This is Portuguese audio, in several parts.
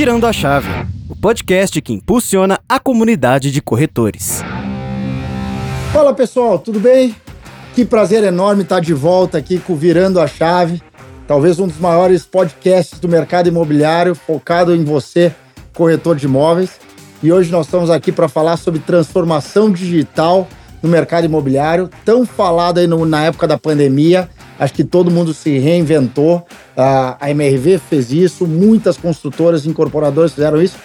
Virando a Chave, o podcast que impulsiona a comunidade de corretores. Fala pessoal, tudo bem? Que prazer enorme estar de volta aqui com Virando a Chave, talvez um dos maiores podcasts do mercado imobiliário, focado em você, corretor de imóveis. E hoje nós estamos aqui para falar sobre transformação digital no mercado imobiliário, tão falado aí no, na época da pandemia. Acho que todo mundo se reinventou. a MRV fez isso, muitas construtoras incorporadoras fizeram isso,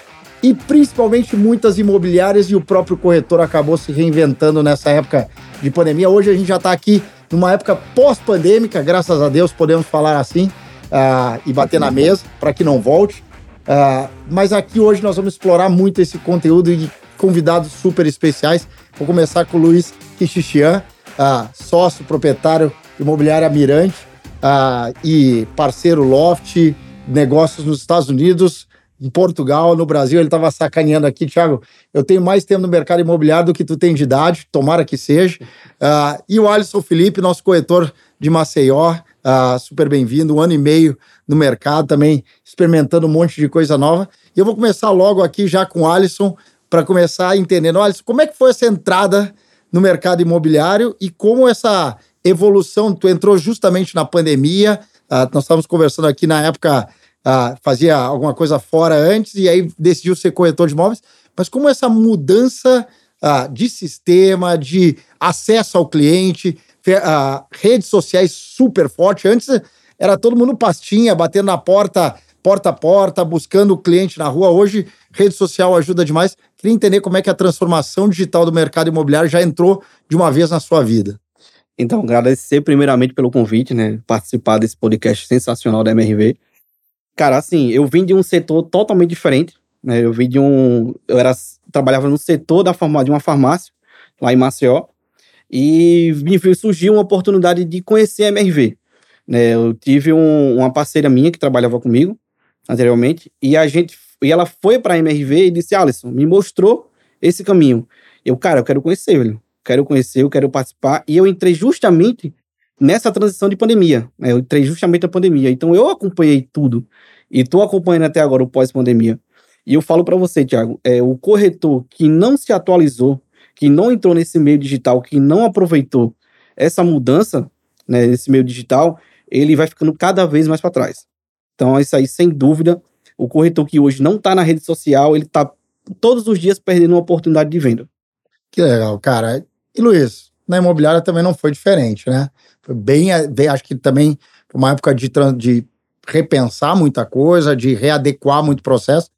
e principalmente muitas imobiliárias e o próprio corretor acabou se reinventando nessa época de pandemia. Hoje a gente já está aqui numa época pós-pandêmica, graças a Deus podemos falar assim uh, e bater na mesa para que não volte. Uh, mas aqui hoje nós vamos explorar muito esse conteúdo e convidados super especiais. Vou começar com o Luiz Kichichian, uh, sócio proprietário imobiliária Mirante uh, e parceiro Loft, negócios nos Estados Unidos, em Portugal, no Brasil. Ele estava sacaneando aqui, Thiago. Eu tenho mais tempo no mercado imobiliário do que tu tem de idade, tomara que seja. Uh, e o Alisson Felipe, nosso corretor de Maceió, uh, super bem-vindo, um ano e meio no mercado também, experimentando um monte de coisa nova. E eu vou começar logo aqui já com o Alisson, para começar entendendo. Alisson, como é que foi essa entrada no mercado imobiliário e como essa evolução, tu entrou justamente na pandemia, uh, nós estávamos conversando aqui na época, uh, fazia alguma coisa fora antes e aí decidiu ser corretor de imóveis, mas como essa mudança uh, de sistema, de acesso ao cliente, redes sociais super forte, antes era todo mundo pastinha, batendo na porta, porta a porta, buscando o cliente na rua, hoje rede social ajuda demais, queria entender como é que a transformação digital do mercado imobiliário já entrou de uma vez na sua vida. Então, agradecer primeiramente pelo convite, né? Participar desse podcast sensacional da MRV. Cara, assim, eu vim de um setor totalmente diferente, né? Eu vim de um. Eu era, trabalhava no setor da farma, de uma farmácia, lá em Maceió, e surgiu uma oportunidade de conhecer a MRV. Né? Eu tive um, uma parceira minha que trabalhava comigo anteriormente, e a gente. E ela foi para a MRV e disse: Alisson, me mostrou esse caminho. Eu, cara, eu quero conhecer, velho quero conhecer, eu quero participar. E eu entrei justamente nessa transição de pandemia. Né? Eu entrei justamente na pandemia. Então eu acompanhei tudo. E estou acompanhando até agora o pós-pandemia. E eu falo para você, Thiago, é, o corretor que não se atualizou, que não entrou nesse meio digital, que não aproveitou essa mudança né, nesse meio digital, ele vai ficando cada vez mais para trás. Então, isso aí, sem dúvida, o corretor que hoje não está na rede social, ele está todos os dias perdendo uma oportunidade de venda. Que legal, cara. E Luiz, na imobiliária também não foi diferente, né? Foi bem, bem acho que também foi uma época de, de repensar muita coisa, de readequar muito processo.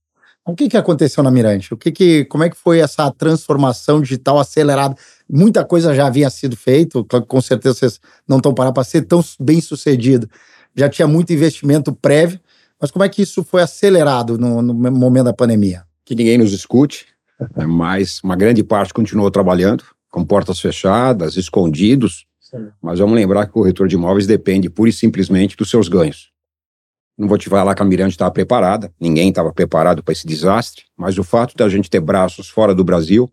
O que, que aconteceu na Mirante? O que que, como é que foi essa transformação digital acelerada? Muita coisa já havia sido feita, com certeza vocês não estão parados para ser tão bem sucedido. Já tinha muito investimento prévio, mas como é que isso foi acelerado no, no momento da pandemia? Que ninguém nos escute, mas uma grande parte continuou trabalhando com portas fechadas, escondidos. Sim. Mas vamos lembrar que o corretor de imóveis depende pura e simplesmente dos seus ganhos. Não vou te falar que a Mirante estava preparada, ninguém estava preparado para esse desastre, mas o fato da gente ter braços fora do Brasil,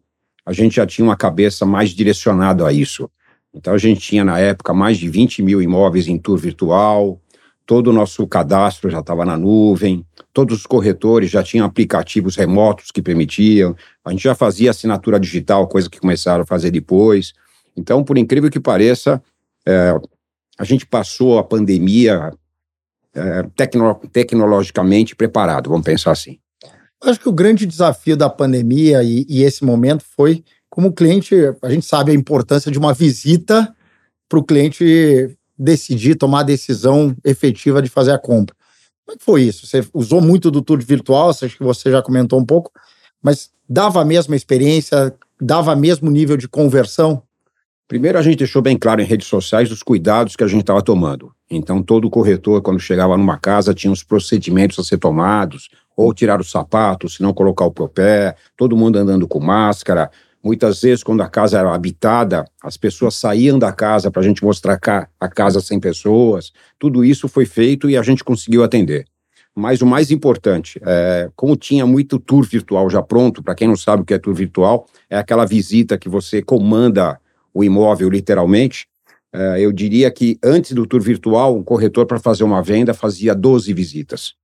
a gente já tinha uma cabeça mais direcionada a isso. Então a gente tinha na época mais de 20 mil imóveis em tour virtual, todo o nosso cadastro já estava na nuvem, todos os corretores já tinham aplicativos remotos que permitiam, a gente já fazia assinatura digital, coisa que começaram a fazer depois. Então, por incrível que pareça, é, a gente passou a pandemia é, tecno tecnologicamente preparado, vamos pensar assim. Acho que o grande desafio da pandemia e, e esse momento foi como o cliente, a gente sabe a importância de uma visita para o cliente decidir, tomar a decisão efetiva de fazer a compra. Como é que foi isso? Você usou muito do tour virtual, acho que você já comentou um pouco, mas dava a mesma experiência, dava mesmo nível de conversão? Primeiro, a gente deixou bem claro em redes sociais os cuidados que a gente estava tomando. Então, todo corretor, quando chegava numa casa, tinha os procedimentos a ser tomados, ou tirar o sapato, se não colocar o pé, todo mundo andando com máscara, Muitas vezes, quando a casa era habitada, as pessoas saíam da casa para a gente mostrar a casa sem pessoas. Tudo isso foi feito e a gente conseguiu atender. Mas o mais importante, é, como tinha muito tour virtual já pronto, para quem não sabe o que é tour virtual, é aquela visita que você comanda o imóvel literalmente. É, eu diria que antes do tour virtual, um corretor para fazer uma venda fazia 12 visitas.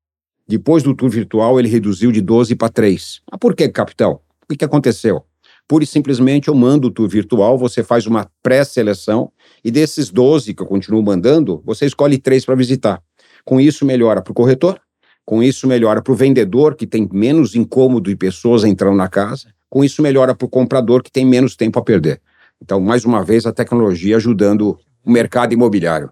Depois do tour virtual, ele reduziu de 12 para 3. Ah, por que, capitão? O que aconteceu? Pura e simplesmente eu mando o tour virtual, você faz uma pré-seleção e desses 12 que eu continuo mandando, você escolhe três para visitar. Com isso, melhora para o corretor, com isso, melhora para o vendedor, que tem menos incômodo e pessoas entrando na casa, com isso, melhora para o comprador, que tem menos tempo a perder. Então, mais uma vez, a tecnologia ajudando o mercado imobiliário.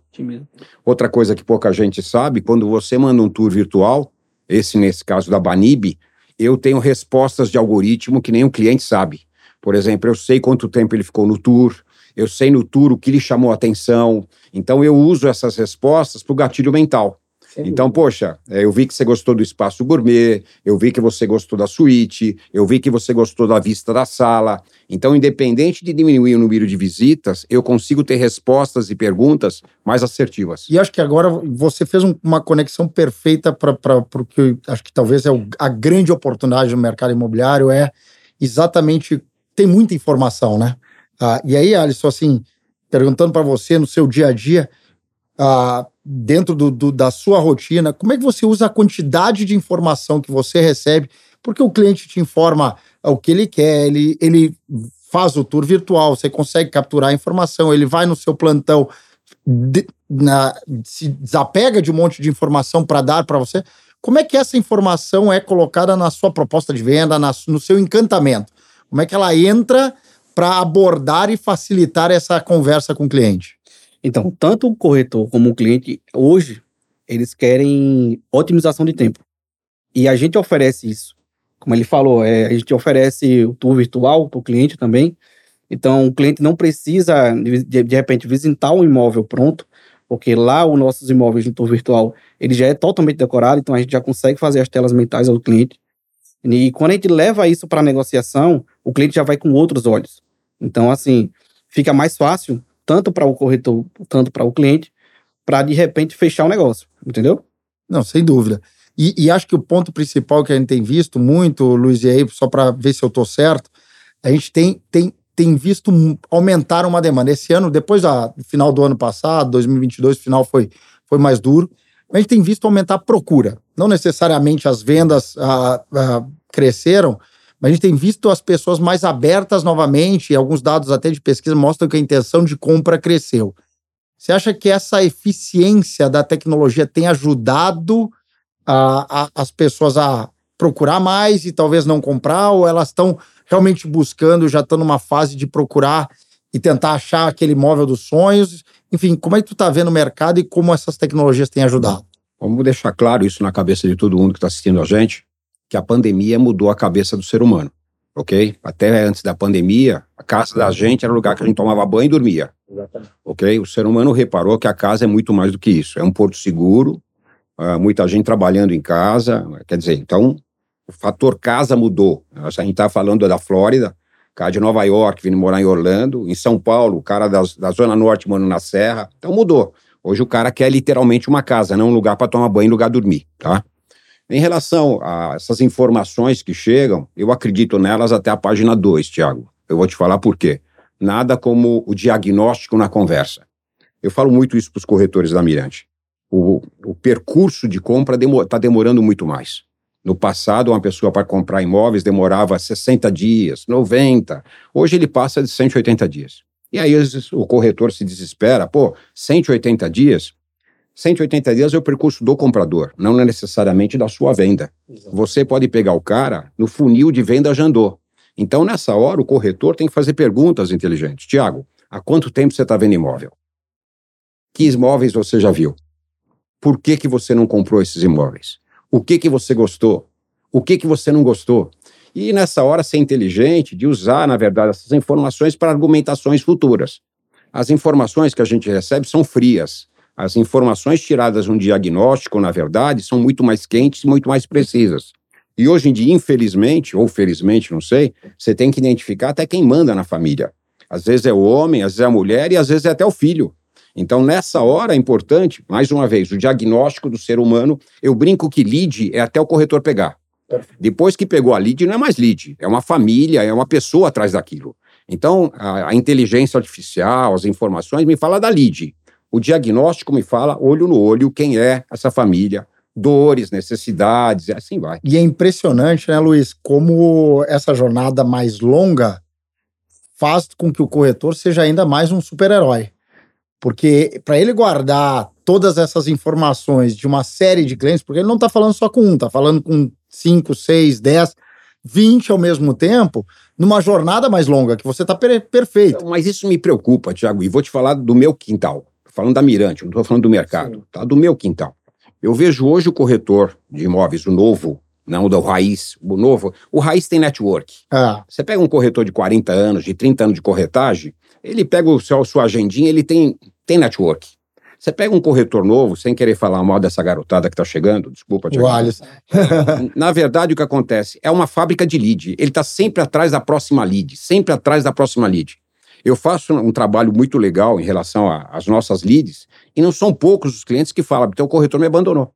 Outra coisa que pouca gente sabe, quando você manda um tour virtual, esse nesse caso da Banib, eu tenho respostas de algoritmo que nem o cliente sabe. Por exemplo, eu sei quanto tempo ele ficou no tour, eu sei no tour o que lhe chamou a atenção. Então eu uso essas respostas para o gatilho mental. Então, poxa, é, eu vi que você gostou do espaço gourmet, eu vi que você gostou da suíte, eu vi que você gostou da vista da sala. Então, independente de diminuir o número de visitas, eu consigo ter respostas e perguntas mais assertivas. E acho que agora você fez um, uma conexão perfeita para o que acho que talvez é o, a grande oportunidade no mercado imobiliário é exatamente tem muita informação, né? Ah, e aí, Alisson, assim, perguntando para você no seu dia a dia, ah, dentro do, do, da sua rotina, como é que você usa a quantidade de informação que você recebe? Porque o cliente te informa o que ele quer, ele, ele faz o tour virtual, você consegue capturar a informação, ele vai no seu plantão, de, na, se desapega de um monte de informação para dar para você. Como é que essa informação é colocada na sua proposta de venda, na, no seu encantamento? Como é que ela entra para abordar e facilitar essa conversa com o cliente? Então, tanto o corretor como o cliente, hoje, eles querem otimização de tempo. E a gente oferece isso. Como ele falou, é, a gente oferece o tour virtual para o cliente também. Então, o cliente não precisa, de, de repente, visitar um imóvel pronto, porque lá os nossos imóveis no tour virtual, ele já é totalmente decorado, então a gente já consegue fazer as telas mentais ao cliente. E quando a gente leva isso para negociação, o cliente já vai com outros olhos. Então, assim, fica mais fácil, tanto para o corretor, tanto para o cliente, para de repente fechar o negócio, entendeu? Não, sem dúvida. E, e, acho que o ponto principal que a gente tem visto muito, Luiz, e aí, só para ver se eu estou certo, a gente tem, tem, tem visto aumentar uma demanda. Esse ano, depois do final do ano passado, 2022, o final foi, foi mais duro, a gente tem visto aumentar a procura. Não necessariamente as vendas ah, ah, cresceram, mas a gente tem visto as pessoas mais abertas novamente, e alguns dados até de pesquisa mostram que a intenção de compra cresceu. Você acha que essa eficiência da tecnologia tem ajudado a, a, as pessoas a procurar mais e talvez não comprar, ou elas estão realmente buscando, já estão numa fase de procurar e tentar achar aquele imóvel dos sonhos? Enfim, como é que tu está vendo o mercado e como essas tecnologias têm ajudado? Vamos deixar claro isso na cabeça de todo mundo que está assistindo a gente, que a pandemia mudou a cabeça do ser humano, ok? Até antes da pandemia, a casa da gente era o lugar que a gente tomava banho e dormia, Exatamente. ok? O ser humano reparou que a casa é muito mais do que isso, é um porto seguro, uh, muita gente trabalhando em casa, quer dizer, então o fator casa mudou. A gente está falando da Flórida, cara de Nova York vindo morar em Orlando, em São Paulo, o cara da, da Zona Norte morando na Serra. Então mudou. Hoje o cara quer literalmente uma casa, não um lugar para tomar banho, lugar dormir, tá? Em relação a essas informações que chegam, eu acredito nelas até a página 2, Tiago. Eu vou te falar por quê. Nada como o diagnóstico na conversa. Eu falo muito isso para os corretores da Mirante. O, o percurso de compra está demor demorando muito mais. No passado, uma pessoa para comprar imóveis demorava 60 dias, 90. Hoje ele passa de 180 dias. E aí o corretor se desespera, pô, 180 dias? 180 dias é o percurso do comprador, não necessariamente da sua venda. Exato. Você pode pegar o cara no funil de venda já andou. Então, nessa hora, o corretor tem que fazer perguntas inteligentes. Tiago, há quanto tempo você está vendo imóvel? Que imóveis você já viu? Por que, que você não comprou esses imóveis? O que que você gostou? O que que você não gostou? E nessa hora ser inteligente de usar, na verdade, essas informações para argumentações futuras. As informações que a gente recebe são frias. As informações tiradas no diagnóstico, na verdade, são muito mais quentes e muito mais precisas. E hoje em dia, infelizmente, ou felizmente, não sei, você tem que identificar até quem manda na família. Às vezes é o homem, às vezes é a mulher e às vezes é até o filho. Então, nessa hora é importante, mais uma vez, o diagnóstico do ser humano. Eu brinco que lead é até o corretor pegar. Depois que pegou a lead, não é mais lead, é uma família, é uma pessoa atrás daquilo. Então, a, a inteligência artificial, as informações me fala da lead. O diagnóstico me fala olho no olho quem é essa família, dores, necessidades, assim vai. E é impressionante, né, Luiz, como essa jornada mais longa faz com que o corretor seja ainda mais um super-herói. Porque para ele guardar todas essas informações de uma série de clientes, porque ele não está falando só com um, está falando com cinco, seis, dez, vinte ao mesmo tempo, numa jornada mais longa, que você está per perfeito. Mas isso me preocupa, Tiago, e vou te falar do meu quintal. Falando da Mirante, não estou falando do mercado, Sim. tá? Do meu quintal. Eu vejo hoje o corretor de imóveis, o novo, não do raiz, o novo. O raiz tem network. Ah. Você pega um corretor de 40 anos, de 30 anos de corretagem, ele pega o seu, sua agendinha, ele tem, tem network. Você pega um corretor novo, sem querer falar mal dessa garotada que está chegando, desculpa, Tiago. Na verdade, o que acontece? É uma fábrica de lead. Ele está sempre atrás da próxima lead, sempre atrás da próxima lead. Eu faço um trabalho muito legal em relação às nossas leads, e não são poucos os clientes que falam, então o corretor me abandonou.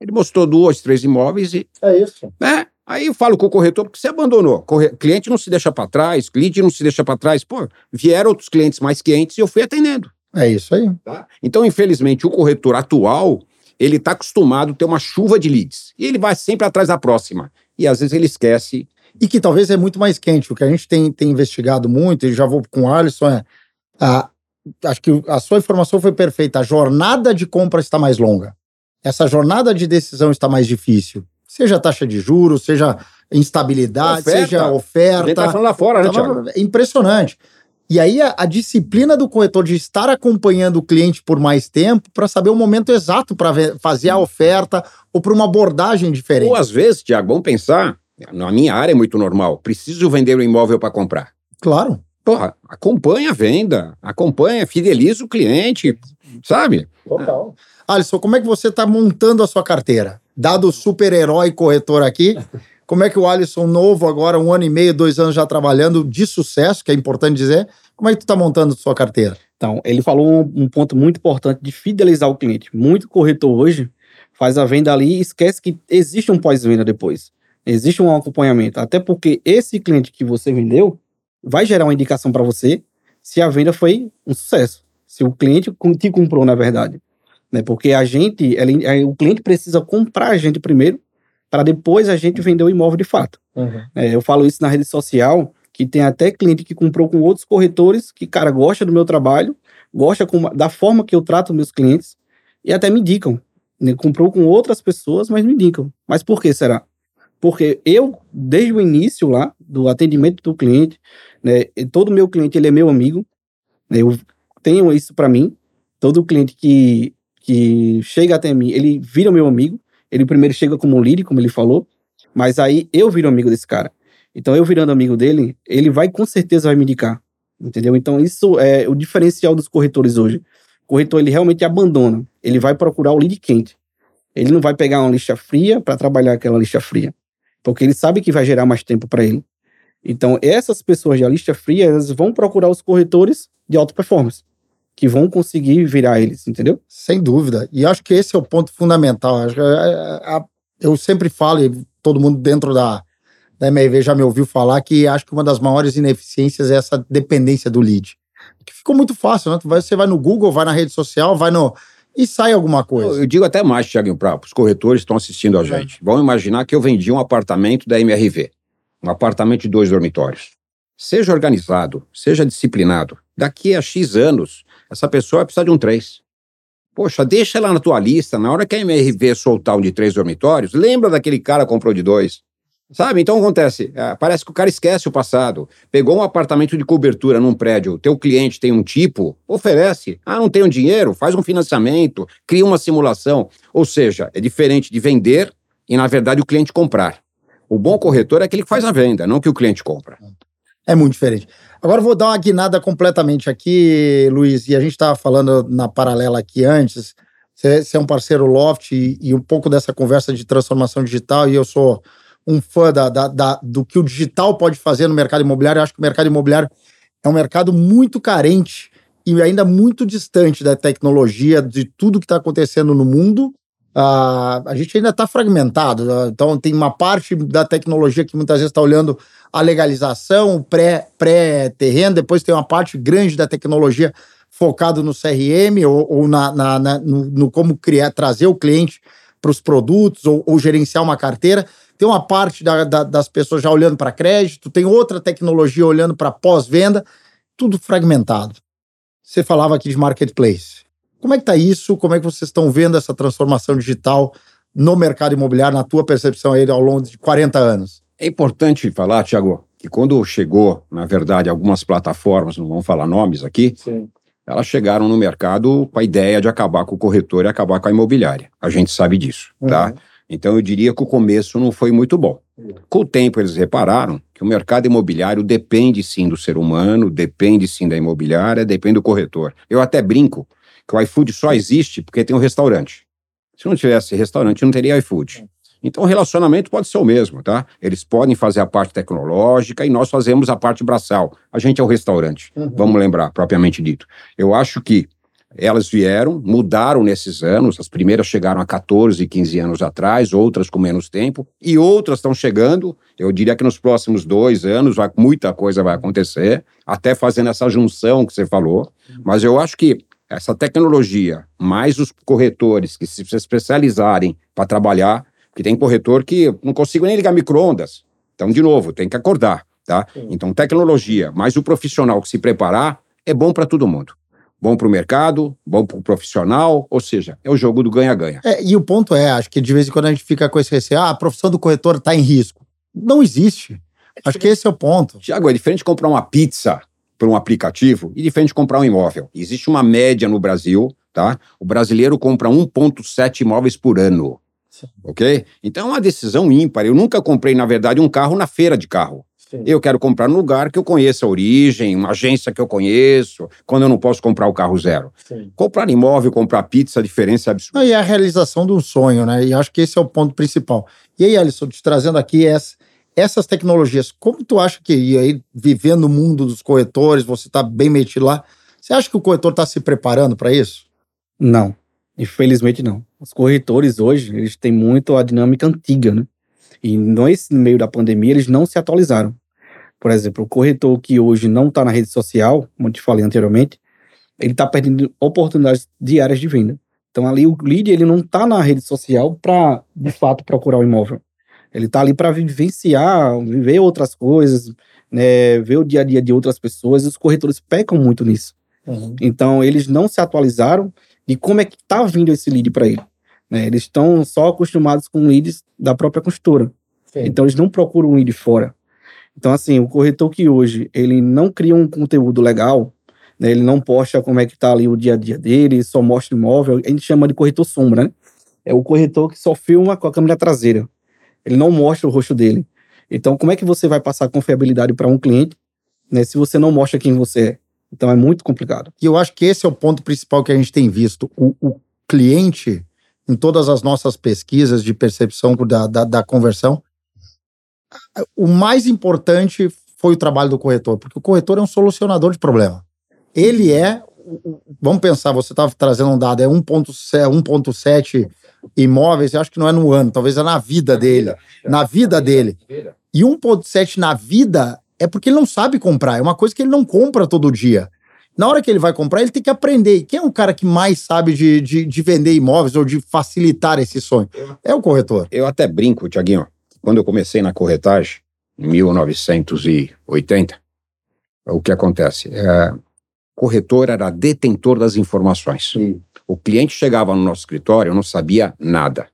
Ele mostrou dois, três imóveis e. É isso. Né? Aí eu falo com o corretor, porque você abandonou. Corre... Cliente não se deixa para trás, lead não se deixa para trás. Pô, vieram outros clientes mais quentes e eu fui atendendo. É isso aí. Tá? Então, infelizmente, o corretor atual, ele está acostumado a ter uma chuva de leads. E ele vai sempre atrás da próxima. E às vezes ele esquece e que talvez é muito mais quente. O que a gente tem, tem investigado muito, e já vou com o Alisson, é. A, acho que a sua informação foi perfeita. A jornada de compra está mais longa. Essa jornada de decisão está mais difícil. Seja taxa de juros, seja instabilidade, oferta. seja oferta. A gente tá falando lá fora, né, Thiago? É impressionante. E aí a, a, disciplina do corretor de estar acompanhando o cliente por mais tempo para saber o momento exato para fazer a oferta ou para uma abordagem diferente. Ou às vezes, Tiago, vamos pensar, na minha área é muito normal. Preciso vender o um imóvel para comprar. Claro. Porra, acompanha a venda, acompanha, fideliza o cliente, sabe? Total. Alisson, como é que você está montando a sua carteira? Dado o super-herói corretor aqui, como é que o Alisson novo, agora um ano e meio, dois anos já trabalhando, de sucesso, que é importante dizer, como é que tu está montando sua carteira? Então, ele falou um, um ponto muito importante de fidelizar o cliente. Muito corretor hoje faz a venda ali e esquece que existe um pós-venda depois. Existe um acompanhamento. Até porque esse cliente que você vendeu vai gerar uma indicação para você se a venda foi um sucesso. Se o cliente te comprou, na verdade. Né? Porque a gente, ele, é, o cliente precisa comprar a gente primeiro para depois a gente vender o imóvel de fato. Uhum. É, eu falo isso na rede social, que tem até cliente que comprou com outros corretores, que, cara, gosta do meu trabalho, gosta com, da forma que eu trato meus clientes e até me indicam. Né? Comprou com outras pessoas, mas me indicam. Mas por que será? Porque eu, desde o início lá, do atendimento do cliente, né, todo meu cliente ele é meu amigo, né, eu tenho isso para mim. Todo cliente que, que chega até mim, ele vira meu amigo. Ele primeiro chega como líder, como ele falou, mas aí eu viro amigo desse cara. Então, eu virando amigo dele, ele vai com certeza vai me indicar, entendeu? Então, isso é o diferencial dos corretores hoje. O corretor, ele realmente abandona. Ele vai procurar o lead quente. Ele não vai pegar uma lixa fria para trabalhar aquela lixa fria porque ele sabe que vai gerar mais tempo para ele. Então, essas pessoas de lista fria, elas vão procurar os corretores de alta performance, que vão conseguir virar eles, entendeu? Sem dúvida. E acho que esse é o ponto fundamental. É, é, eu sempre falo, e todo mundo dentro da, da MRV já me ouviu falar, que acho que uma das maiores ineficiências é essa dependência do lead. Que ficou muito fácil, né? Você vai no Google, vai na rede social, vai no e sai alguma coisa. Eu, eu digo até mais, Tiago, para os corretores estão assistindo a gente. É. Vão imaginar que eu vendi um apartamento da MRV, um apartamento de dois dormitórios. Seja organizado, seja disciplinado. Daqui a X anos, essa pessoa vai precisar de um três. Poxa, deixa ela na tua lista. Na hora que a MRV soltar um de três dormitórios, lembra daquele cara que comprou de dois. Sabe? Então acontece, é, parece que o cara esquece o passado. Pegou um apartamento de cobertura num prédio, teu cliente tem um tipo, oferece. Ah, não tenho dinheiro, faz um financiamento, cria uma simulação. Ou seja, é diferente de vender e, na verdade, o cliente comprar. O bom corretor é aquele que faz a venda, não que o cliente compra. É muito diferente. Agora vou dar uma guinada completamente aqui, Luiz, e a gente estava falando na paralela aqui antes. Você é um parceiro Loft e, e um pouco dessa conversa de transformação digital, e eu sou um fã da, da, da, do que o digital pode fazer no mercado imobiliário. Eu acho que o mercado imobiliário é um mercado muito carente e ainda muito distante da tecnologia, de tudo que está acontecendo no mundo. Uh, a gente ainda está fragmentado. Uh, então, tem uma parte da tecnologia que muitas vezes está olhando a legalização, pré-terreno, pré depois tem uma parte grande da tecnologia focado no CRM ou, ou na, na, na no, no, como criar, trazer o cliente para os produtos ou, ou, gerenciar uma carteira. Tem uma parte da, da, das pessoas já olhando para crédito, tem outra tecnologia olhando para pós-venda, tudo fragmentado. Você falava aqui de marketplace. Como é que está isso? Como é que vocês estão vendo essa transformação digital no mercado imobiliário, na tua percepção aí ao longo de 40 anos? É importante falar, Tiago, que quando chegou, na verdade, algumas plataformas, não vamos falar nomes aqui, Sim. elas chegaram no mercado com a ideia de acabar com o corretor e acabar com a imobiliária. A gente sabe disso, tá? uhum. tá? Então eu diria que o começo não foi muito bom. Com o tempo eles repararam que o mercado imobiliário depende sim do ser humano, depende sim da imobiliária, depende do corretor. Eu até brinco que o iFood só existe porque tem um restaurante. Se não tivesse restaurante, não teria iFood. Então o relacionamento pode ser o mesmo, tá? Eles podem fazer a parte tecnológica e nós fazemos a parte braçal. A gente é o restaurante, uhum. vamos lembrar, propriamente dito. Eu acho que elas vieram, mudaram nesses anos. As primeiras chegaram há 14, 15 anos atrás, outras com menos tempo, e outras estão chegando. Eu diria que nos próximos dois anos vai, muita coisa vai acontecer, até fazendo essa junção que você falou. Mas eu acho que essa tecnologia, mais os corretores que se especializarem para trabalhar, que tem corretor que não consigo nem ligar micro-ondas. Então, de novo, tem que acordar, tá? Então, tecnologia, mais o profissional que se preparar, é bom para todo mundo bom para o mercado, bom para o profissional, ou seja, é o jogo do ganha-ganha. É, e o ponto é, acho que de vez em quando a gente fica com esse receio, ah, a profissão do corretor está em risco. Não existe. É acho que esse é o ponto. Tiago, é diferente de comprar uma pizza por um aplicativo e diferente de comprar um imóvel. Existe uma média no Brasil, tá? O brasileiro compra 1,7 imóveis por ano. Sim. Ok? Então é uma decisão ímpar. Eu nunca comprei, na verdade, um carro na feira de carro. Sim. Eu quero comprar num lugar que eu conheça a origem, uma agência que eu conheço, quando eu não posso comprar o carro zero. Sim. Comprar imóvel, comprar pizza, a diferença é absurda. E é a realização de um sonho, né? E acho que esse é o ponto principal. E aí, Alisson, te trazendo aqui essa, essas tecnologias, como tu acha que, e aí, vivendo o mundo dos corretores, você está bem metido lá, você acha que o corretor está se preparando para isso? Não, infelizmente não. Os corretores hoje, eles têm muito a dinâmica antiga, né? E nesse meio da pandemia, eles não se atualizaram. Por exemplo, o corretor que hoje não está na rede social, como eu te falei anteriormente, ele está perdendo oportunidades diárias de venda. Então ali o lead ele não está na rede social para de fato procurar o imóvel. Ele está ali para vivenciar, viver outras coisas, né, ver o dia a dia de outras pessoas. E os corretores pecam muito nisso. Uhum. Então eles não se atualizaram de como é que está vindo esse lead para ele. Né? Eles estão só acostumados com leads da própria consultora. Sim. Então eles não procuram um lead fora. Então, assim, o corretor que hoje ele não cria um conteúdo legal, né, ele não posta como é que tá ali o dia a dia dele, só mostra imóvel, a gente chama de corretor sombra, né? É o corretor que só filma com a câmera traseira. Ele não mostra o rosto dele. Então, como é que você vai passar confiabilidade para um cliente, né, se você não mostra quem você é? Então, é muito complicado. E eu acho que esse é o ponto principal que a gente tem visto. O, o cliente, em todas as nossas pesquisas de percepção da, da, da conversão, o mais importante foi o trabalho do corretor, porque o corretor é um solucionador de problema. Ele é, vamos pensar, você estava trazendo um dado, é 1.7 imóveis, eu acho que não é no ano, talvez é na vida dele, na vida dele. E 1.7 na vida é porque ele não sabe comprar, é uma coisa que ele não compra todo dia. Na hora que ele vai comprar, ele tem que aprender. E quem é o cara que mais sabe de, de, de vender imóveis ou de facilitar esse sonho? É o corretor. Eu até brinco, Tiaguinho, quando eu comecei na corretagem, em 1980, o que acontece? É, corretor era detentor das informações. Sim. O cliente chegava no nosso escritório, não sabia nada.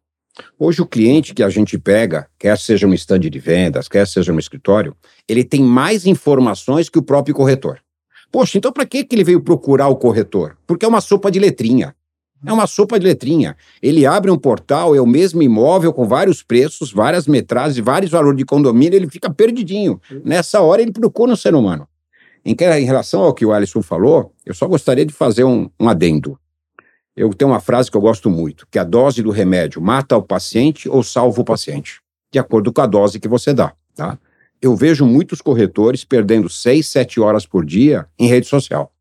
Hoje, o cliente que a gente pega, quer seja um estande de vendas, quer seja um escritório, ele tem mais informações que o próprio corretor. Poxa, então para que, ele veio procurar o corretor? Porque é uma sopa de letrinha. É uma sopa de letrinha. Ele abre um portal, é o mesmo imóvel com vários preços, várias metragens, vários valores de condomínio, ele fica perdidinho. Nessa hora ele procura um ser humano. Em, em relação ao que o Alisson falou, eu só gostaria de fazer um, um adendo. Eu tenho uma frase que eu gosto muito, que a dose do remédio mata o paciente ou salva o paciente, de acordo com a dose que você dá, tá? Eu vejo muitos corretores perdendo seis, sete horas por dia em rede social,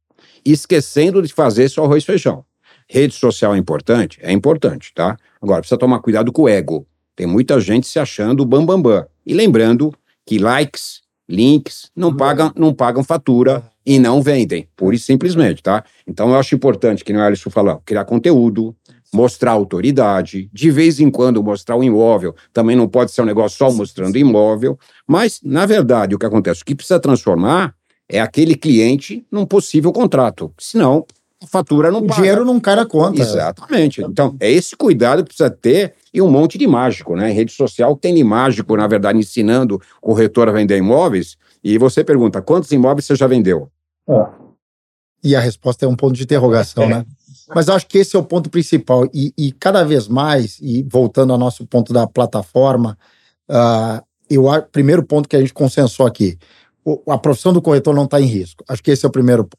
esquecendo de fazer seu arroz e feijão. Rede social é importante? É importante, tá? Agora, precisa tomar cuidado com o ego. Tem muita gente se achando bambambam. Bam, bam. E lembrando que likes, links não uhum. pagam, não pagam fatura e não vendem, pura e simplesmente, tá? Então eu acho importante, que o Alisson falou, criar conteúdo, mostrar autoridade, de vez em quando mostrar o imóvel. Também não pode ser um negócio só mostrando imóvel. Mas, na verdade, o que acontece? O que precisa transformar é aquele cliente num possível contrato. Senão, a fatura não o paga. dinheiro não cai na conta. Exatamente. Então, é esse cuidado que precisa ter e um monte de mágico, né? Em rede social tem de mágico, na verdade, ensinando o corretor a vender imóveis. E você pergunta, quantos imóveis você já vendeu? É. E a resposta é um ponto de interrogação, né? Mas acho que esse é o ponto principal. E, e cada vez mais, e voltando ao nosso ponto da plataforma, uh, eu primeiro ponto que a gente consensou aqui, o, a profissão do corretor não está em risco. Acho que esse é o primeiro ponto.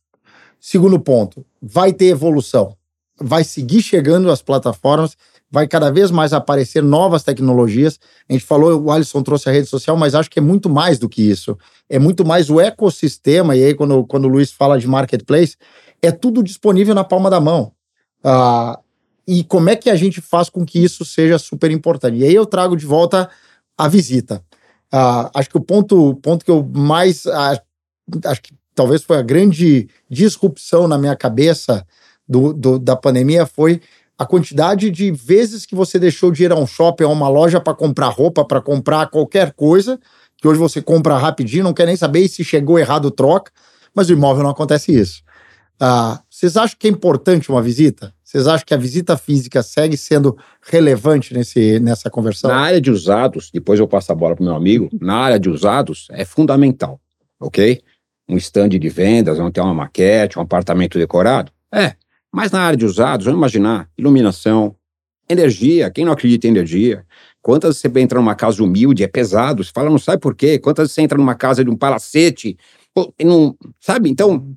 Segundo ponto, vai ter evolução. Vai seguir chegando as plataformas, vai cada vez mais aparecer novas tecnologias. A gente falou, o Alisson trouxe a rede social, mas acho que é muito mais do que isso. É muito mais o ecossistema, e aí quando, quando o Luiz fala de marketplace, é tudo disponível na palma da mão. Ah, e como é que a gente faz com que isso seja super importante? E aí eu trago de volta a visita. Ah, acho que o ponto, ponto que eu mais ah, acho que talvez foi a grande disrupção na minha cabeça do, do, da pandemia foi a quantidade de vezes que você deixou de ir a um shopping, a uma loja para comprar roupa, para comprar qualquer coisa, que hoje você compra rapidinho, não quer nem saber se chegou errado, troca, mas o imóvel não acontece isso. Ah, vocês acham que é importante uma visita? Vocês acham que a visita física segue sendo relevante nesse, nessa conversão? Na área de usados, depois eu passo a bola para o meu amigo, na área de usados é fundamental, ok? um stand de vendas, onde tem uma maquete, um apartamento decorado? É. Mas na área de usados, vamos imaginar, iluminação, energia, quem não acredita em energia? Quantas você entra numa casa humilde, é pesado, você fala, não sabe por quê? Quantas você entra numa casa de um palacete, pô, não, sabe? Então,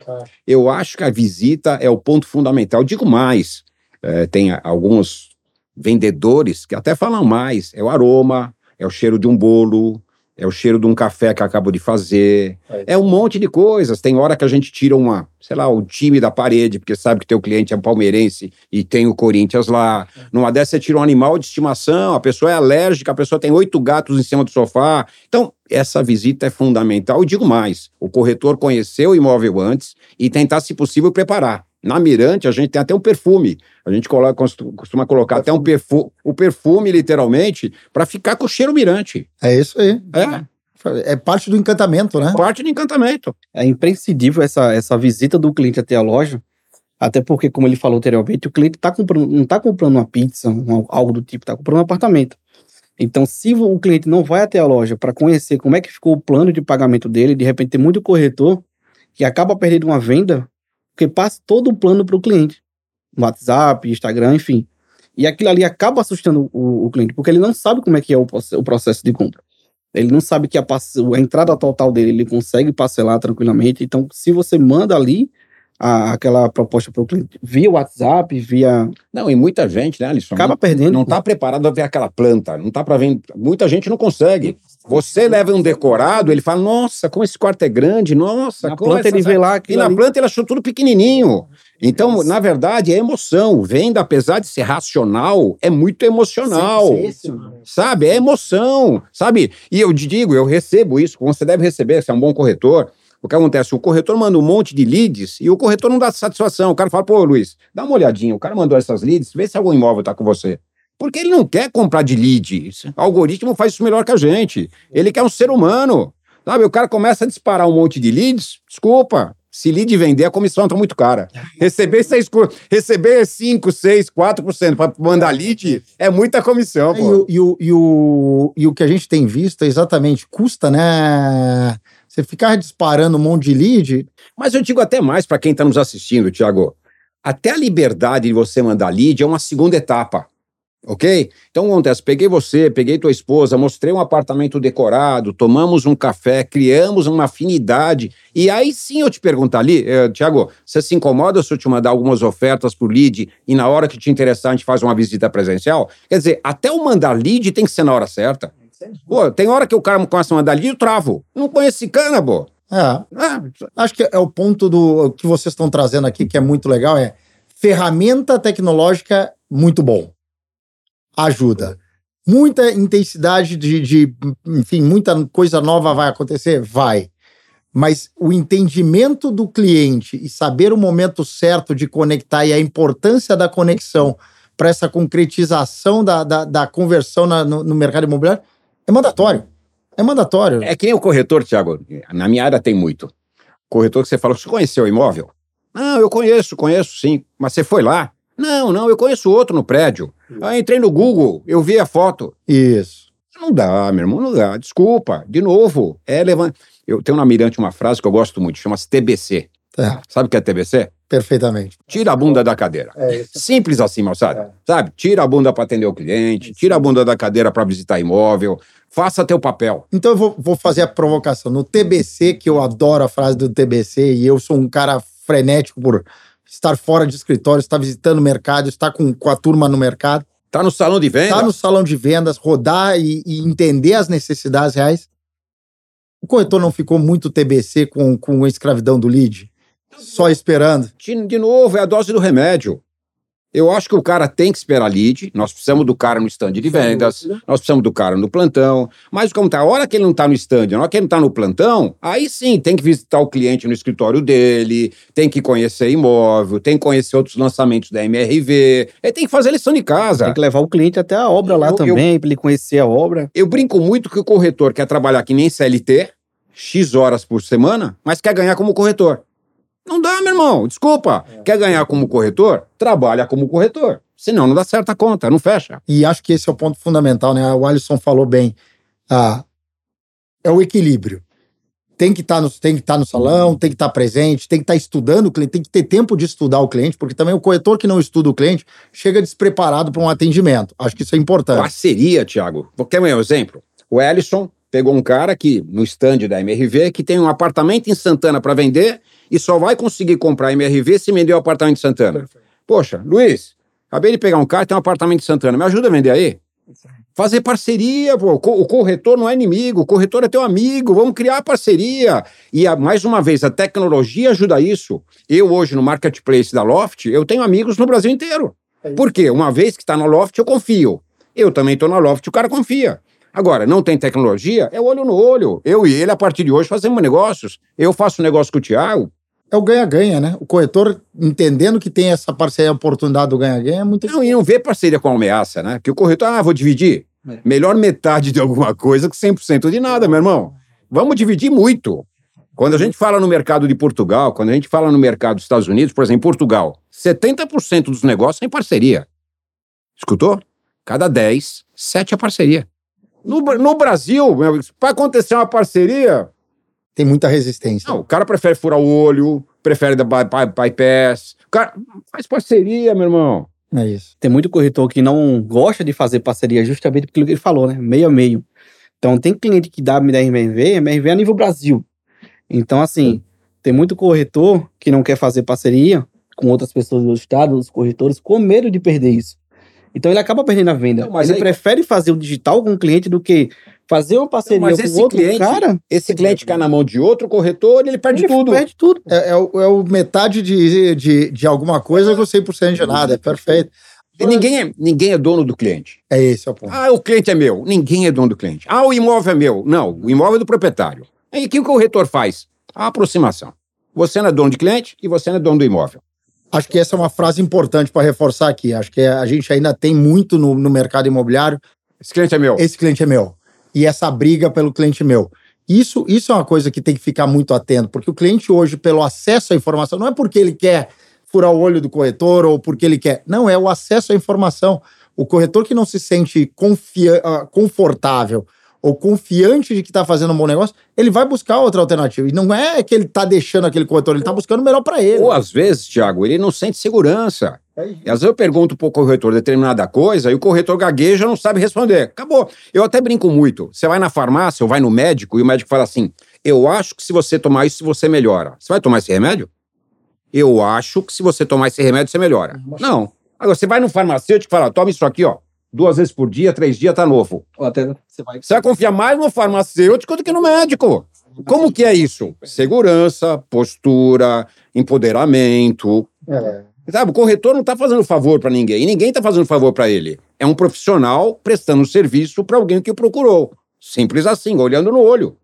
eu acho que a visita é o ponto fundamental. Digo mais, é, tem alguns vendedores que até falam mais, é o aroma, é o cheiro de um bolo, é o cheiro de um café que acabo de fazer, é. é um monte de coisas. Tem hora que a gente tira uma, sei lá, o time da parede, porque sabe que teu cliente é palmeirense e tem o Corinthians lá. É. Numa dessas você tira um animal de estimação, a pessoa é alérgica, a pessoa tem oito gatos em cima do sofá. Então, essa visita é fundamental. E digo mais: o corretor conhecer o imóvel antes e tentar, se possível, preparar. Na Mirante, a gente tem até um perfume. A gente coloca, costuma colocar até um perfume, o perfume, literalmente, para ficar com o cheiro Mirante. É isso aí. É. É parte do encantamento, né? Parte do encantamento. É imprescindível essa, essa visita do cliente até a loja, até porque, como ele falou anteriormente, o cliente tá comprando, não está comprando uma pizza, algo do tipo, está comprando um apartamento. Então, se o cliente não vai até a loja para conhecer como é que ficou o plano de pagamento dele, de repente tem muito corretor que acaba perdendo uma venda porque passa todo o plano para o cliente. WhatsApp, Instagram, enfim. E aquilo ali acaba assustando o, o, cliente, porque ele não sabe como é que é o, o processo de compra. Ele não sabe que a, a, entrada total dele ele consegue parcelar tranquilamente. Então, se você manda ali a, aquela proposta para o cliente via WhatsApp, via. Não, e muita gente, né, Alisson? Acaba perdendo. Não está preparado a ver aquela planta, não está para ver. Muita gente não consegue. Você leva um decorado, ele fala: Nossa, como esse quarto é grande, nossa, na planta essa... ele vê lá. E na ali. planta ele achou tudo pequenininho. Então, na verdade, é emoção. Venda, apesar de ser racional, é muito emocional. Sim, sim, sim. Sabe? É emoção. Sabe? E eu te digo, eu recebo isso, como você deve receber, você é um bom corretor. O que acontece? O corretor manda um monte de leads e o corretor não dá satisfação. O cara fala, pô, Luiz, dá uma olhadinha. O cara mandou essas leads, vê se algum imóvel está com você. Porque ele não quer comprar de leads. O algoritmo faz isso melhor que a gente. Ele quer um ser humano. Sabe, o cara começa a disparar um monte de leads, desculpa, se lead vender, a comissão está muito cara. Receber 6, receber 5, 6, 4% para mandar lead é muita comissão. É, e, o, e, o, e, o, e o que a gente tem visto é exatamente, custa, né? Você ficar disparando um monte de lead. Mas eu digo até mais para quem está nos assistindo, Tiago. Até a liberdade de você mandar lead é uma segunda etapa. Ok? Então, acontece? Peguei você, peguei tua esposa, mostrei um apartamento decorado, tomamos um café, criamos uma afinidade. E aí sim eu te perguntar ali, eh, Tiago, você se incomoda se eu te mandar algumas ofertas por lead e na hora que te interessar a gente faz uma visita presencial? Quer dizer, até o mandar lead tem que ser na hora certa. Pô, tem hora que o cara começa a mandar lead, eu travo. Não conheço esse cana, pô. É. é. Acho que é o ponto do que vocês estão trazendo aqui, que é muito legal, é ferramenta tecnológica muito bom ajuda. Muita intensidade de, de, enfim, muita coisa nova vai acontecer? Vai. Mas o entendimento do cliente e saber o momento certo de conectar e a importância da conexão para essa concretização da, da, da conversão na, no, no, mercado imobiliário é mandatório. É mandatório. É que nem o corretor, Tiago. Na minha área tem muito. Corretor que você fala, você conheceu o imóvel? Não, eu conheço, conheço sim. Mas você foi lá? Não, não, eu conheço outro no prédio. Ah, entrei no Google, eu vi a foto. Isso. Não dá, meu irmão, não dá. Desculpa. De novo, é levant... Eu tenho na Mirante uma frase que eu gosto muito, chama-se TBC. É. Sabe o que é TBC? Perfeitamente. Tira a bunda da cadeira. É Simples assim, moçada. É. Sabe? Tira a bunda para atender o cliente, tira a bunda da cadeira para visitar imóvel, faça teu papel. Então eu vou, vou fazer a provocação. No TBC, que eu adoro a frase do TBC, e eu sou um cara frenético por estar fora de escritório, estar visitando o mercado, estar com, com a turma no mercado. Tá no salão de vendas. Tá no salão de vendas, rodar e, e entender as necessidades reais. O corretor não ficou muito TBC com, com a escravidão do lead? Só esperando? De novo, é a dose do remédio. Eu acho que o cara tem que esperar lead, nós precisamos do cara no stand de vendas, nós precisamos do cara no plantão, mas como tá, a hora que ele não tá no stand, a hora que ele não tá no plantão, aí sim, tem que visitar o cliente no escritório dele, tem que conhecer imóvel, tem que conhecer outros lançamentos da MRV, ele tem que fazer lição de casa. Tem que levar o cliente até a obra lá eu, também, para ele conhecer a obra. Eu brinco muito que o corretor quer trabalhar que nem CLT, X horas por semana, mas quer ganhar como corretor. Não dá, meu irmão. Desculpa. É. Quer ganhar como corretor? Trabalha como corretor. Senão não dá certa conta, não fecha. E acho que esse é o ponto fundamental, né? O Alisson falou bem. Ah, é o equilíbrio. Tem que estar tá no, estar tá no salão, tem que estar tá presente, tem que estar estudando o cliente, tem que ter tempo de estudar o cliente, porque também o corretor que não estuda o cliente chega despreparado para um atendimento. Acho que isso é importante. Parceria, Thiago. Quer um exemplo? O Ellison pegou um cara que, no stand da MRV, que tem um apartamento em Santana para vender e só vai conseguir comprar MRV se vender o apartamento em Santana. Perfeito. Poxa, Luiz, acabei de pegar um cara que tem um apartamento em Santana, me ajuda a vender aí? Fazer parceria, pô. O corretor não é inimigo, o corretor é teu amigo, vamos criar parceria. E, mais uma vez, a tecnologia ajuda isso. Eu, hoje, no marketplace da Loft, eu tenho amigos no Brasil inteiro. É Por quê? Uma vez que está na Loft, eu confio. Eu também estou na Loft, o cara confia. Agora, não tem tecnologia, é olho no olho. Eu e ele, a partir de hoje, fazemos negócios. Eu faço negócio com o Thiago, é o ganha-ganha, né? O corretor, entendendo que tem essa parceria, a oportunidade do ganha-ganha, é muito Não, e não vê parceria com ameaça, né? Que o corretor, ah, vou dividir. É. Melhor metade de alguma coisa que 100% de nada, meu irmão. Vamos dividir muito. Quando a gente fala no mercado de Portugal, quando a gente fala no mercado dos Estados Unidos, por exemplo, Portugal, 70% dos negócios é em parceria. Escutou? Cada 10, 7 é parceria. No, no Brasil, para acontecer uma parceria, tem muita resistência. Não, o cara prefere furar o olho, prefere dar bypass. O cara faz parceria, meu irmão. É isso. Tem muito corretor que não gosta de fazer parceria justamente porque ele falou, né? Meio a meio. Então, tem cliente que dá da MRV, MRV é a nível Brasil. Então, assim, tem muito corretor que não quer fazer parceria com outras pessoas do estado, os corretores, com medo de perder isso. Então, ele acaba perdendo a venda. Não, mas ele aí... prefere fazer o digital com o cliente do que fazer uma parceria não, com outro cliente, cara. Esse cliente cai na mão de outro corretor e ele perde ele tudo. Perde tudo. É, é, o, é o metade de, de, de alguma coisa com 100% de nada. É perfeito. E ninguém é, ninguém é dono do cliente. É esse é o ponto. Ah, o cliente é meu. Ninguém é dono do cliente. Ah, o imóvel é meu. Não, o imóvel é do proprietário. Aí o que o corretor faz? A aproximação. Você não é dono de cliente e você não é dono do imóvel. Acho que essa é uma frase importante para reforçar aqui. Acho que a gente ainda tem muito no, no mercado imobiliário. Esse cliente é meu. Esse cliente é meu e essa briga pelo cliente meu. Isso, isso é uma coisa que tem que ficar muito atento, porque o cliente hoje, pelo acesso à informação, não é porque ele quer furar o olho do corretor ou porque ele quer. Não, é o acesso à informação. O corretor que não se sente ah, confortável ou confiante de que está fazendo um bom negócio, ele vai buscar outra alternativa. E não é que ele está deixando aquele corretor, ele está buscando o melhor para ele. Ou às vezes, Tiago, ele não sente segurança. E às vezes eu pergunto para o corretor determinada coisa e o corretor gagueja não sabe responder. Acabou. Eu até brinco muito. Você vai na farmácia ou vai no médico e o médico fala assim: Eu acho que se você tomar isso, você melhora. Você vai tomar esse remédio? Eu acho que se você tomar esse remédio, você melhora. Não. Agora, você vai no farmacêutico e fala: Toma isso aqui, ó duas vezes por dia, três dias, tá novo. até você vai... Você vai confiar mais no farmacêutico do que no médico. Como que é isso? Segurança, postura, empoderamento. É. Sabe, o corretor não está fazendo favor para ninguém, e ninguém está fazendo favor para ele. É um profissional prestando serviço para alguém que o procurou. Simples assim, olhando no olho.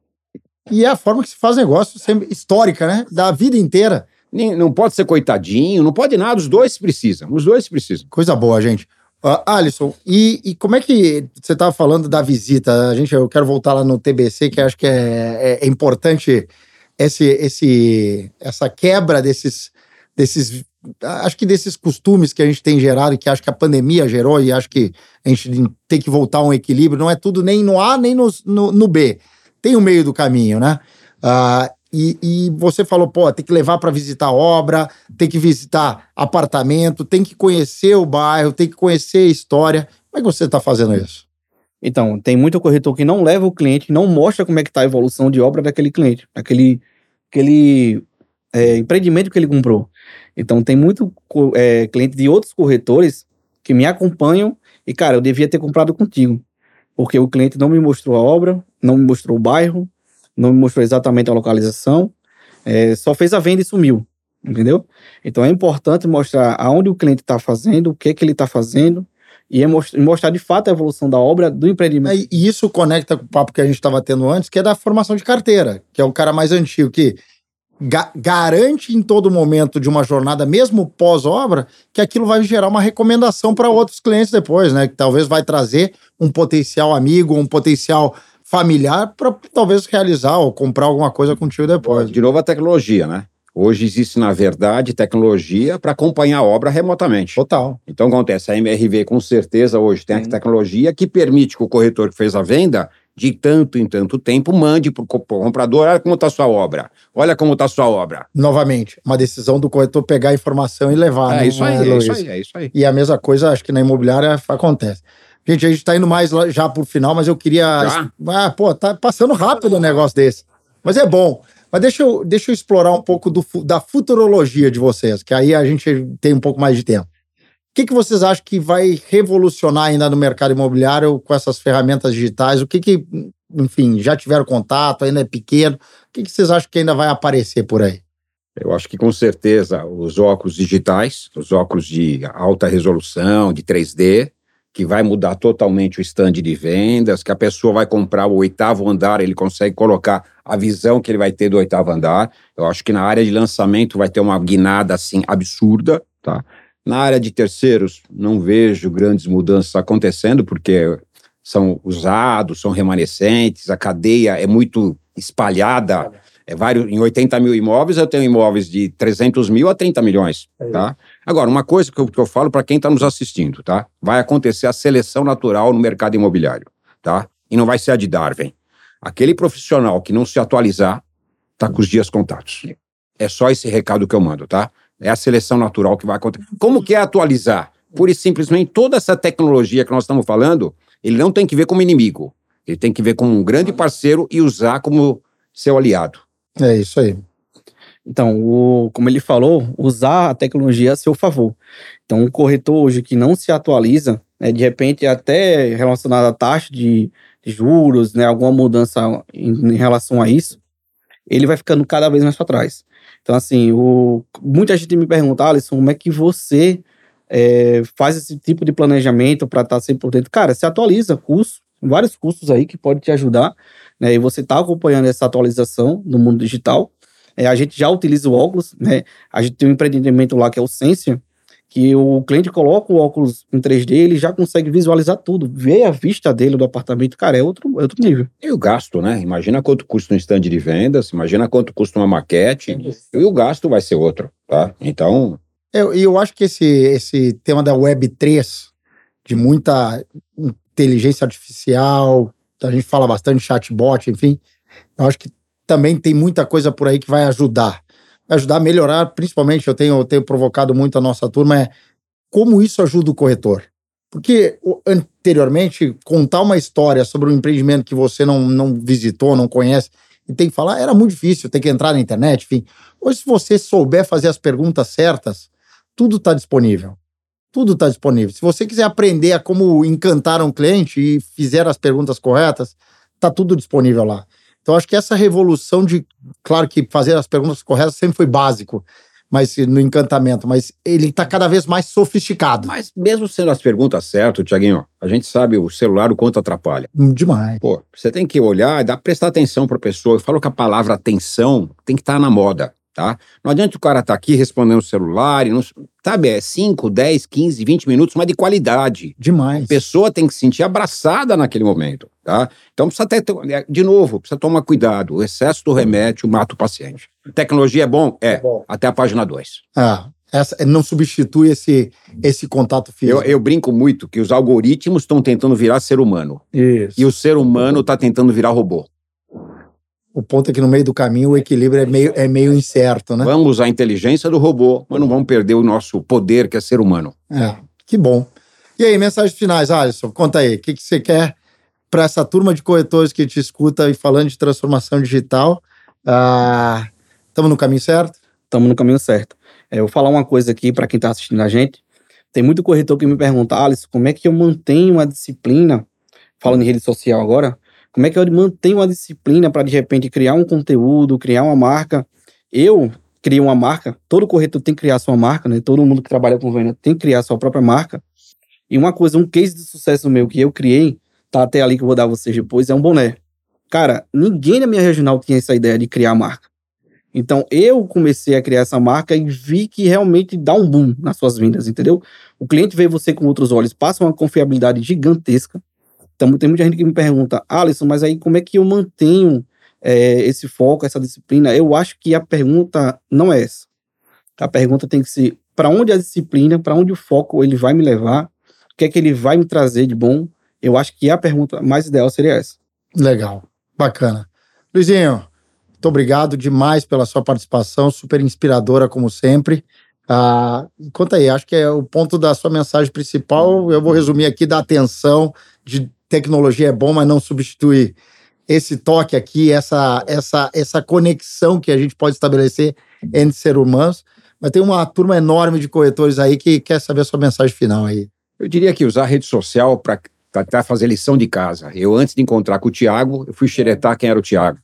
E é a forma que se faz negócio, histórica, né? Da vida inteira. Não pode ser coitadinho, não pode nada, os dois precisam, os dois precisam. Coisa boa, gente. Uh, Alisson, e, e, como é que você estava falando da visita? A gente, eu quero voltar lá no TBC, que acho que é, é, é importante esse, esse, essa quebra desses, desses, acho que desses costumes que a gente tem gerado e que acho que a pandemia gerou e acho que a gente tem que voltar a um equilíbrio. Não é tudo nem no A nem no, no, no B. Tem o meio do caminho, né? Uh, e, e, você falou, pô, tem que levar para visitar obra, tem que visitar apartamento, tem que conhecer o bairro, tem que conhecer a história. Como é que você está fazendo isso? Então, tem muito corretor que não leva o cliente, não mostra como é que está a evolução de obra daquele cliente, daquele aquele, é, empreendimento que ele comprou. Então, tem muito é, cliente de outros corretores que me acompanham e, cara, eu devia ter comprado contigo, porque o cliente não me mostrou a obra, não me mostrou o bairro, não me mostrou exatamente a localização, é, só fez a venda e sumiu, entendeu? Então é importante mostrar aonde o cliente está fazendo, o que, que ele está fazendo, e é mostrar de fato a evolução da obra do empreendimento. É, e isso conecta com o papo que a gente estava tendo antes, que é da formação de carteira, que é o cara mais antigo, que ga garante em todo momento de uma jornada, mesmo pós-obra, que aquilo vai gerar uma recomendação para outros clientes depois, né? Que talvez vai trazer um potencial amigo, um potencial familiar para talvez realizar ou comprar alguma coisa contigo depois. De novo a tecnologia, né? Hoje existe, na verdade, tecnologia para acompanhar a obra remotamente. Total. Então, acontece, a MRV com certeza hoje tem a tecnologia que permite que o corretor que fez a venda, de tanto em tanto tempo, mande para o comprador, olha como está sua obra, olha como está sua obra. Novamente, uma decisão do corretor pegar a informação e levar. É, né, isso, aí, é isso aí, é isso aí. E a mesma coisa, acho que na imobiliária acontece. Gente, a gente tá indo mais já pro final, mas eu queria. Já? Ah, pô, tá passando rápido um negócio desse. Mas é bom. Mas deixa eu, deixa eu explorar um pouco do, da futurologia de vocês, que aí a gente tem um pouco mais de tempo. O que, que vocês acham que vai revolucionar ainda no mercado imobiliário com essas ferramentas digitais? O que, que enfim, já tiveram contato, ainda é pequeno? O que, que vocês acham que ainda vai aparecer por aí? Eu acho que com certeza os óculos digitais, os óculos de alta resolução, de 3D, que vai mudar totalmente o stand de vendas, que a pessoa vai comprar o oitavo andar, ele consegue colocar a visão que ele vai ter do oitavo andar. Eu acho que na área de lançamento vai ter uma guinada assim absurda, tá? Na área de terceiros, não vejo grandes mudanças acontecendo, porque são usados, são remanescentes, a cadeia é muito espalhada. É vários, em 80 mil imóveis, eu tenho imóveis de 300 mil a 30 milhões, tá? Agora, uma coisa que eu, que eu falo para quem está nos assistindo, tá? Vai acontecer a seleção natural no mercado imobiliário, tá? E não vai ser a de Darwin. Aquele profissional que não se atualizar, tá com os dias contados. É só esse recado que eu mando, tá? É a seleção natural que vai acontecer. Como que é atualizar? Pura e simplesmente toda essa tecnologia que nós estamos falando, ele não tem que ver como inimigo. Ele tem que ver como um grande parceiro e usar como seu aliado. É isso aí. Então, o, como ele falou, usar a tecnologia a seu favor. Então, um corretor hoje que não se atualiza, né, de repente até relacionado à taxa de, de juros, né, alguma mudança em, em, relação a isso, ele vai ficando cada vez mais para trás. Então, assim, o, muita gente me pergunta, Alisson, como é que você é, faz esse tipo de planejamento para estar tá sempre por dentro? Cara, se atualiza curso, vários cursos aí que pode te ajudar, né, e você está acompanhando essa atualização no mundo digital, é, a gente já utiliza o óculos, né? A gente tem um empreendimento lá que é o Sensio, que o cliente coloca o óculos em 3D, ele já consegue visualizar tudo, ver a vista dele do apartamento, cara, é outro, é outro nível. E o gasto, né? Imagina quanto custa um stand de vendas, imagina quanto custa uma maquete, e o gasto vai ser outro, tá? Então... Eu, eu acho que esse, esse tema da Web3, de muita inteligência artificial, a gente fala bastante chatbot, enfim, eu acho que também tem muita coisa por aí que vai ajudar. Ajudar a melhorar, principalmente, eu tenho, eu tenho provocado muito a nossa turma, é como isso ajuda o corretor. Porque anteriormente, contar uma história sobre um empreendimento que você não, não visitou, não conhece, e tem que falar, era muito difícil, tem que entrar na internet, enfim. Hoje, se você souber fazer as perguntas certas, tudo está disponível. Tudo está disponível. Se você quiser aprender a como encantar um cliente e fizer as perguntas corretas, está tudo disponível lá. Então, acho que essa revolução de. Claro que fazer as perguntas corretas sempre foi básico, mas no encantamento, mas ele está cada vez mais sofisticado. Mas mesmo sendo as perguntas certas, Tiaguinho, a gente sabe o celular o quanto atrapalha. Hum, demais. Pô, você tem que olhar e dar, prestar atenção para a pessoa. Eu falo que a palavra atenção tem que estar tá na moda. tá? Não adianta o cara estar tá aqui respondendo o celular, e não, sabe, é 5, 10, 15, 20 minutos, mas de qualidade. Demais. A pessoa tem que se sentir abraçada naquele momento, tá? Então precisa ter, de novo, precisa tomar cuidado. O excesso do remédio mata o paciente. Tecnologia é bom? É, é bom. até a página 2. Ah, essa, não substitui esse, esse contato físico. Eu, eu brinco muito que os algoritmos estão tentando virar ser humano. Isso. E o ser humano está tentando virar robô. O ponto é que no meio do caminho o equilíbrio é meio, é meio incerto, né? Vamos usar a inteligência do robô, mas não vamos perder o nosso poder, que é ser humano. É, que bom. E aí, mensagens finais, Alisson, conta aí, o que, que você quer para essa turma de corretores que te escuta e falando de transformação digital? Estamos ah, no caminho certo? Estamos no caminho certo. É, eu vou falar uma coisa aqui para quem está assistindo a gente. Tem muito corretor que me pergunta, Alisson, como é que eu mantenho a disciplina, falando em rede social agora, como é que eu mantenho uma disciplina para, de repente, criar um conteúdo, criar uma marca? Eu criei uma marca, todo corretor tem que criar sua marca, né? Todo mundo que trabalha com venda tem que criar sua própria marca. E uma coisa, um case de sucesso meu que eu criei, tá até ali que eu vou dar a vocês depois, é um boné. Cara, ninguém na minha regional tinha essa ideia de criar marca. Então eu comecei a criar essa marca e vi que realmente dá um boom nas suas vendas, entendeu? O cliente vê você com outros olhos, passa uma confiabilidade gigantesca então, tem muita gente que me pergunta, Alisson, mas aí como é que eu mantenho é, esse foco, essa disciplina? Eu acho que a pergunta não é essa. A pergunta tem que ser para onde a disciplina, para onde o foco ele vai me levar, o que é que ele vai me trazer de bom. Eu acho que a pergunta mais ideal seria essa. Legal, bacana. Luizinho, muito obrigado demais pela sua participação, super inspiradora como sempre. Ah, conta aí, acho que é o ponto da sua mensagem principal. Eu vou resumir aqui da atenção, de tecnologia é bom, mas não substitui esse toque aqui, essa, essa, essa conexão que a gente pode estabelecer entre seres humanos. Mas tem uma turma enorme de corretores aí que quer saber a sua mensagem final aí. Eu diria que usar a rede social para tentar fazer lição de casa. Eu, antes de encontrar com o Tiago, eu fui xeretar quem era o Tiago.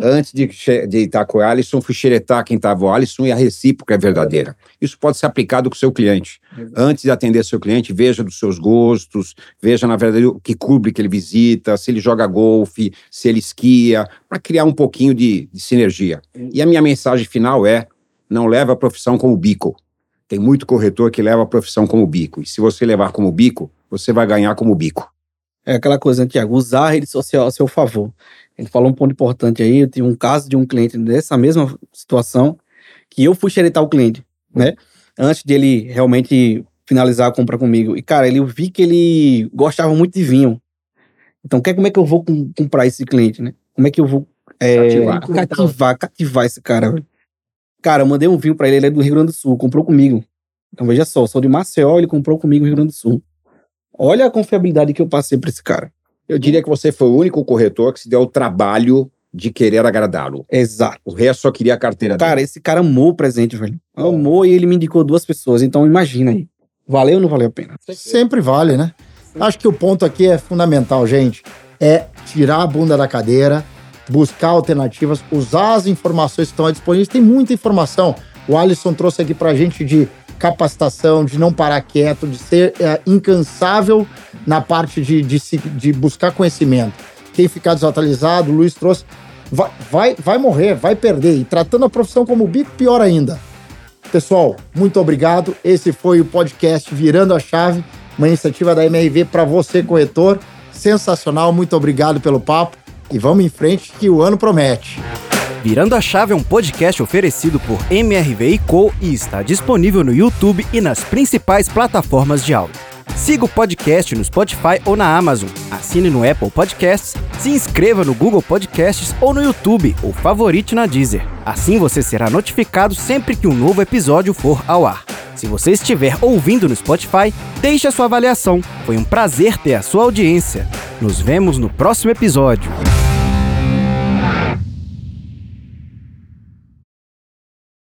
Antes de, de estar com o Alisson, fui xeretar quem estava o Alisson e a recíproca é verdadeira. Isso pode ser aplicado com o seu cliente. Antes de atender seu cliente, veja dos seus gostos, veja, na verdade, o que clube que ele visita, se ele joga golfe, se ele esquia, para criar um pouquinho de, de sinergia. E a minha mensagem final é: não leve a profissão como bico. Tem muito corretor que leva a profissão como bico. E se você levar como bico, você vai ganhar como bico. É aquela coisa, né, Tiago, usar a rede social a seu favor. Ele falou um ponto importante aí. Eu tive um caso de um cliente dessa mesma situação que eu fui xeretar o cliente, né? Antes de ele realmente finalizar a compra comigo. E, cara, ele, eu vi que ele gostava muito de vinho. Então, quer, como é que eu vou com, comprar esse cliente, né? Como é que eu vou é, cativar. cativar, cativar esse cara? Cara, eu mandei um vinho para ele, ele é do Rio Grande do Sul, comprou comigo. Então, veja só, sou de Maceió, ele comprou comigo no Rio Grande do Sul. Olha a confiabilidade que eu passei para esse cara. Eu diria que você foi o único corretor que se deu o trabalho de querer agradá-lo. Exato. O resto só queria a carteira Cara, dele. esse cara amou o presente, velho. É. Amou e ele me indicou duas pessoas. Então imagina aí. Valeu ou não valeu a pena? Sempre vale, né? Acho que o ponto aqui é fundamental, gente. É tirar a bunda da cadeira, buscar alternativas, usar as informações que estão disponíveis. Tem muita informação. O Alisson trouxe aqui pra gente de capacitação, de não parar quieto, de ser é, incansável na parte de, de, de, buscar conhecimento. Quem ficar desatualizado, o Luiz trouxe, vai, vai, vai morrer, vai perder. E tratando a profissão como bico, pior ainda. Pessoal, muito obrigado. Esse foi o podcast Virando a Chave, uma iniciativa da MRV para você, corretor. Sensacional, muito obrigado pelo papo. E vamos em frente que o ano promete. Virando a Chave é um podcast oferecido por MRV Co e está disponível no YouTube e nas principais plataformas de áudio. Siga o podcast no Spotify ou na Amazon. Assine no Apple Podcasts, se inscreva no Google Podcasts ou no YouTube ou favorite na Deezer. Assim você será notificado sempre que um novo episódio for ao ar. Se você estiver ouvindo no Spotify, deixe a sua avaliação. Foi um prazer ter a sua audiência. Nos vemos no próximo episódio.